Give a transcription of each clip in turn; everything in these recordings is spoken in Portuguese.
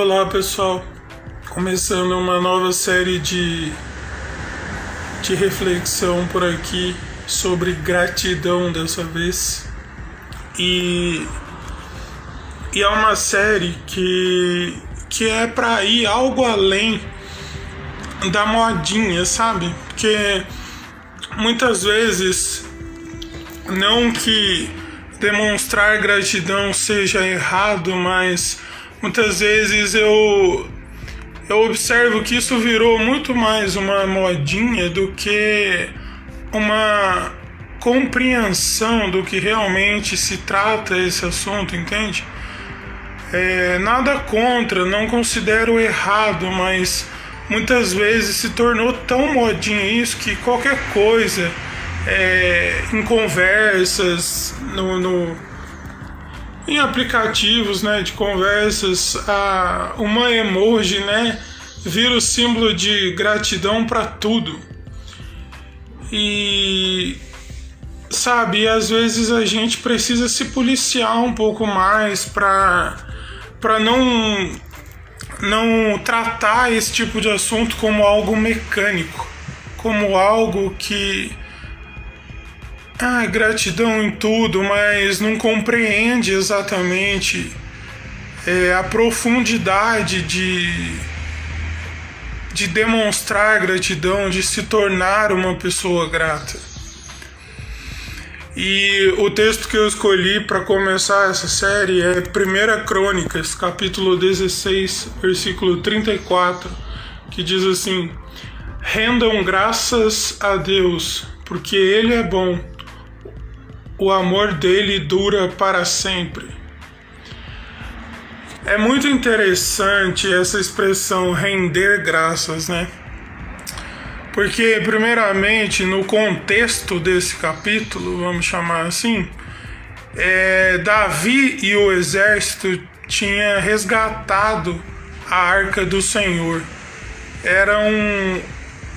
Olá pessoal, começando uma nova série de, de reflexão por aqui sobre gratidão dessa vez. E, e é uma série que, que é para ir algo além da modinha, sabe? Porque muitas vezes, não que demonstrar gratidão seja errado, mas muitas vezes eu eu observo que isso virou muito mais uma modinha do que uma compreensão do que realmente se trata esse assunto, entende? É, nada contra, não considero errado, mas muitas vezes se tornou tão modinha isso que qualquer coisa é, em conversas, no, no, em aplicativos né, de conversas, a, uma emoji né, vira o símbolo de gratidão para tudo. E sabe, às vezes a gente precisa se policiar um pouco mais para para não não tratar esse tipo de assunto como algo mecânico, como algo que ah, gratidão em tudo, mas não compreende exatamente é, a profundidade de, de demonstrar gratidão, de se tornar uma pessoa grata. E o texto que eu escolhi para começar essa série é 1 Crônicas, capítulo 16, versículo 34, que diz assim: Rendam graças a Deus, porque Ele é bom o amor dele dura para sempre. É muito interessante essa expressão render graças, né? Porque, primeiramente, no contexto desse capítulo, vamos chamar assim, é, Davi e o exército tinham resgatado a arca do Senhor. Era um,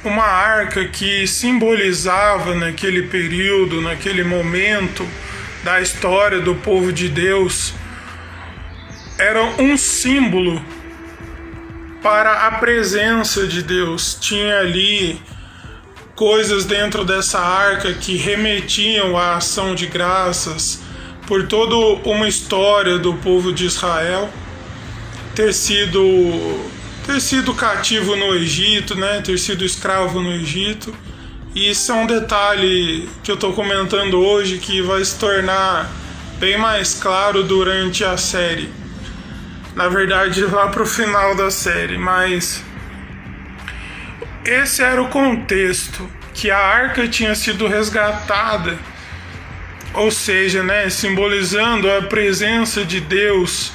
uma arca que simbolizava naquele período, naquele momento da história do povo de Deus, era um símbolo para a presença de Deus. Tinha ali coisas dentro dessa arca que remetiam à ação de graças por toda uma história do povo de Israel ter sido ter sido cativo no Egito, né, ter sido escravo no Egito. E isso é um detalhe que eu estou comentando hoje que vai se tornar bem mais claro durante a série. Na verdade, lá para o final da série, mas esse era o contexto que a arca tinha sido resgatada, ou seja, né, simbolizando a presença de Deus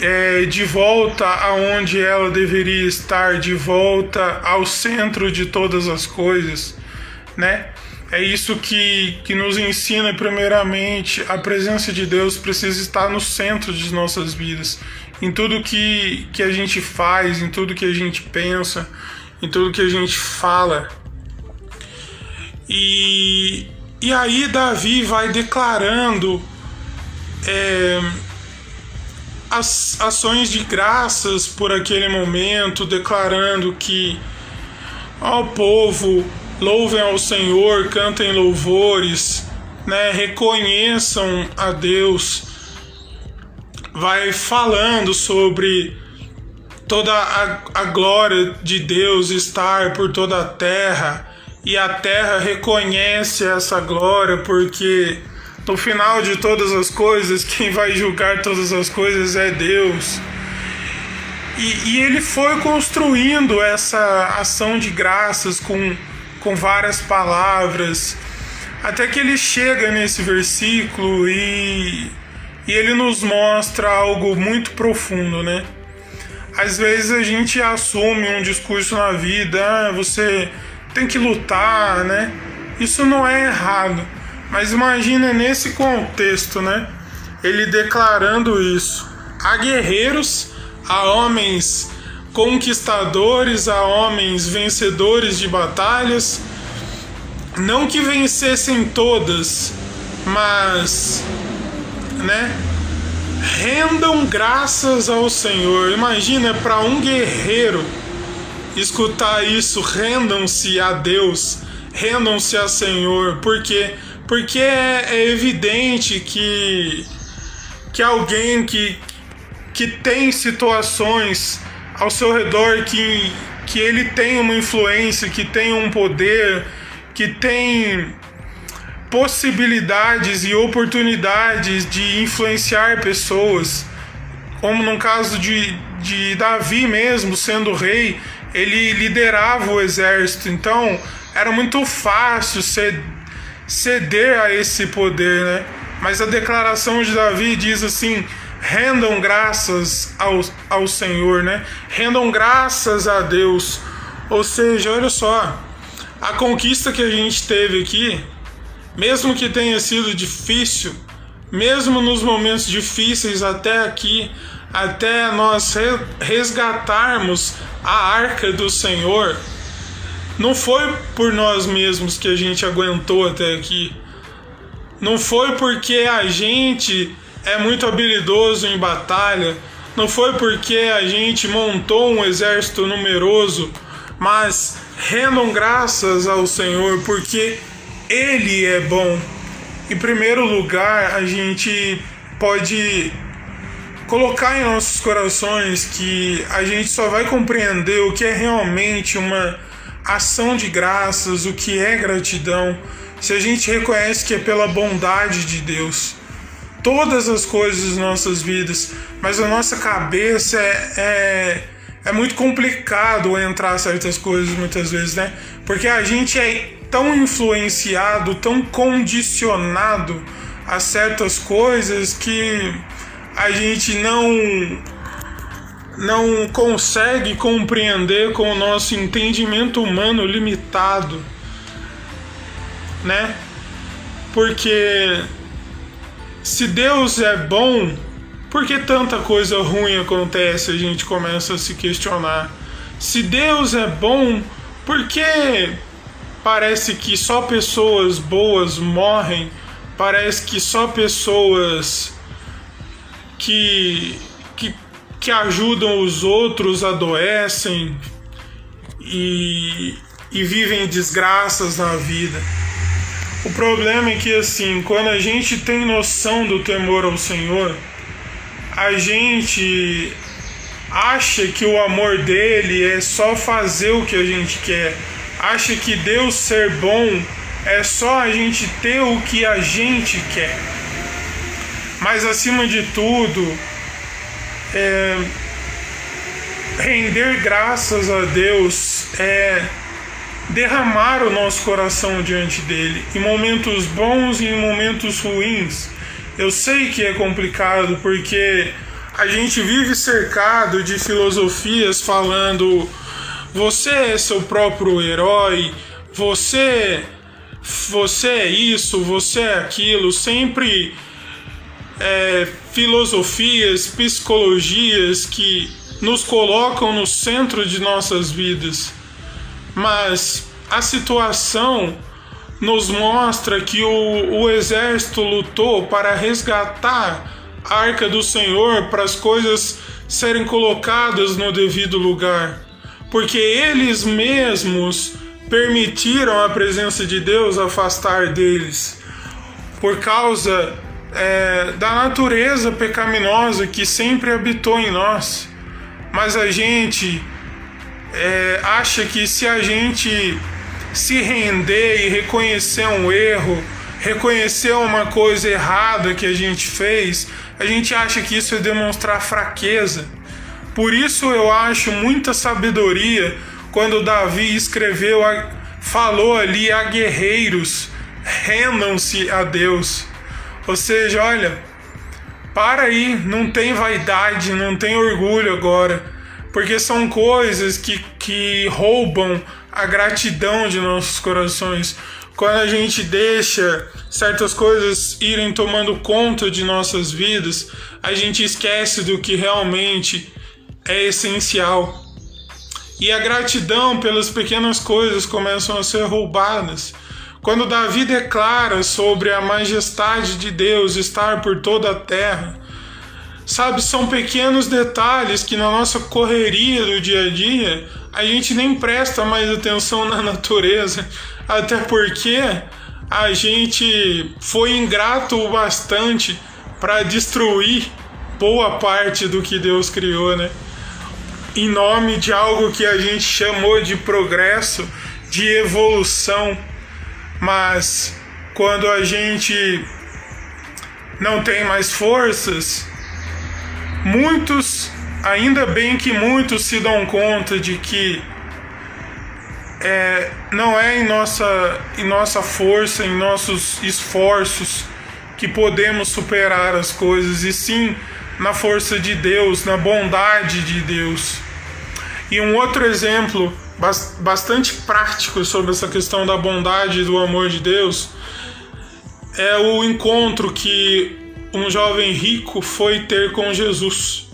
é, de volta aonde ela deveria estar, de volta ao centro de todas as coisas, né? É isso que, que nos ensina, primeiramente, a presença de Deus precisa estar no centro de nossas vidas, em tudo que, que a gente faz, em tudo que a gente pensa, em tudo que a gente fala. E, e aí, Davi vai declarando. É, as ações de graças por aquele momento, declarando que ao povo louvem ao Senhor, cantem louvores, né, reconheçam a Deus, vai falando sobre toda a, a glória de Deus estar por toda a terra e a terra reconhece essa glória porque no final de todas as coisas, quem vai julgar todas as coisas é Deus. E, e, ele foi construindo essa ação de graças com, com várias palavras, até que ele chega nesse versículo e, e ele nos mostra algo muito profundo, né? Às vezes a gente assume um discurso na vida, ah, você tem que lutar, né? Isso não é errado. Mas imagina nesse contexto, né? Ele declarando isso. Há guerreiros, há homens conquistadores, há homens vencedores de batalhas. Não que vencessem todas, mas, né? rendam graças ao Senhor. Imagina para um guerreiro escutar isso, rendam-se a Deus, rendam-se a Senhor, porque porque é, é evidente que que alguém que que tem situações ao seu redor que que ele tem uma influência, que tem um poder, que tem possibilidades e oportunidades de influenciar pessoas, como no caso de, de Davi mesmo, sendo rei, ele liderava o exército, então era muito fácil ceder a esse poder, né? Mas a declaração de Davi diz assim: rendam graças ao, ao Senhor, né? Rendam graças a Deus. Ou seja, olha só, a conquista que a gente teve aqui mesmo que tenha sido difícil, mesmo nos momentos difíceis até aqui, até nós resgatarmos a arca do Senhor, não foi por nós mesmos que a gente aguentou até aqui. Não foi porque a gente é muito habilidoso em batalha, não foi porque a gente montou um exército numeroso, mas rendam graças ao Senhor, porque ele é bom. Em primeiro lugar, a gente pode colocar em nossos corações que a gente só vai compreender o que é realmente uma ação de graças, o que é gratidão, se a gente reconhece que é pela bondade de Deus. Todas as coisas das nossas vidas, mas a nossa cabeça é, é, é muito complicado entrar certas coisas muitas vezes, né? Porque a gente é tão influenciado, tão condicionado a certas coisas que a gente não não consegue compreender com o nosso entendimento humano limitado, né? Porque se Deus é bom, por que tanta coisa ruim acontece? A gente começa a se questionar. Se Deus é bom, por que parece que só pessoas boas morrem, parece que só pessoas que, que, ajudam os outros adoecem e, e vivem desgraças na vida. O problema é que, assim, quando a gente tem noção do temor ao Senhor, a gente acha que o amor dele é só fazer o que a gente quer acha que Deus ser bom é só a gente ter o que a gente quer. Mas acima de tudo, é, render graças a Deus é derramar o nosso coração diante dele, em momentos bons e em momentos ruins. Eu sei que é complicado porque a gente vive cercado de filosofias falando você é seu próprio herói, você você é isso, você é aquilo, sempre é, filosofias, psicologias que nos colocam no centro de nossas vidas. Mas a situação nos mostra que o, o exército lutou para resgatar a arca do Senhor para as coisas serem colocadas no devido lugar porque eles mesmos permitiram a presença de Deus afastar deles, por causa é, da natureza pecaminosa que sempre habitou em nós. Mas a gente é, acha que se a gente se render e reconhecer um erro, reconhecer uma coisa errada que a gente fez, a gente acha que isso é demonstrar fraqueza. Por isso eu acho muita sabedoria quando Davi escreveu, falou ali a guerreiros, rendam-se a Deus. Ou seja, olha, para aí, não tem vaidade, não tem orgulho agora, porque são coisas que, que roubam a gratidão de nossos corações. Quando a gente deixa certas coisas irem tomando conta de nossas vidas, a gente esquece do que realmente é essencial. E a gratidão pelas pequenas coisas começam a ser roubadas. Quando Davi declara sobre a majestade de Deus estar por toda a terra, Sabe, são pequenos detalhes que na nossa correria do dia a dia a gente nem presta mais atenção na natureza, até porque a gente foi ingrato o bastante para destruir boa parte do que Deus criou, né? Em nome de algo que a gente chamou de progresso, de evolução. Mas quando a gente não tem mais forças, muitos, ainda bem que muitos se dão conta de que é, não é em nossa, em nossa força, em nossos esforços que podemos superar as coisas, e sim na força de Deus, na bondade de Deus. E um outro exemplo bastante prático sobre essa questão da bondade e do amor de Deus é o encontro que um jovem rico foi ter com Jesus.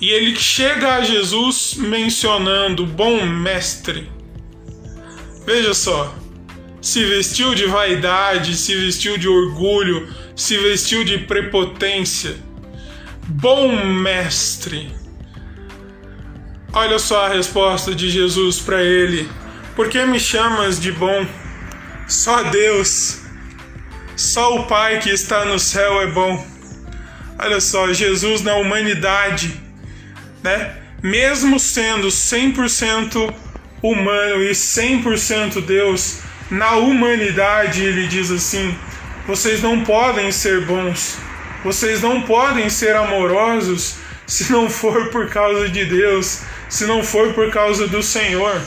E ele chega a Jesus mencionando: Bom mestre. Veja só, se vestiu de vaidade, se vestiu de orgulho, se vestiu de prepotência. Bom mestre. Olha só a resposta de Jesus para ele: Por que me chamas de bom? Só Deus, só o Pai que está no céu é bom. Olha só, Jesus na humanidade, né? Mesmo sendo 100% humano e 100% Deus, na humanidade ele diz assim: vocês não podem ser bons, vocês não podem ser amorosos se não for por causa de Deus, se não for por causa do Senhor.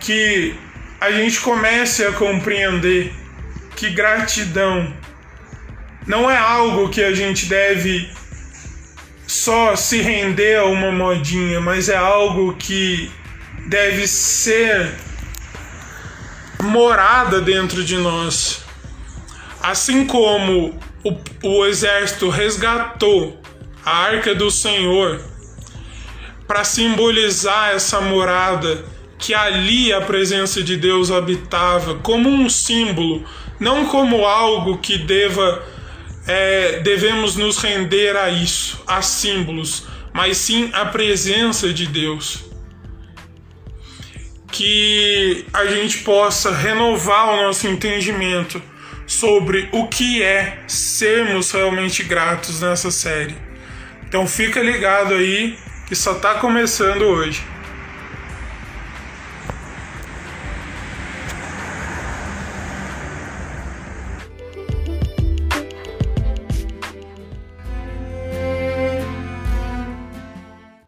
Que a gente comece a compreender que gratidão não é algo que a gente deve só se render a uma modinha, mas é algo que deve ser morada dentro de nós. Assim como o, o exército resgatou a arca do Senhor para simbolizar essa morada que ali a presença de Deus habitava, como um símbolo, não como algo que deva é, devemos nos render a isso, a símbolos, mas sim a presença de Deus que a gente possa renovar o nosso entendimento sobre o que é sermos realmente gratos nessa série. Então fica ligado aí que só está começando hoje.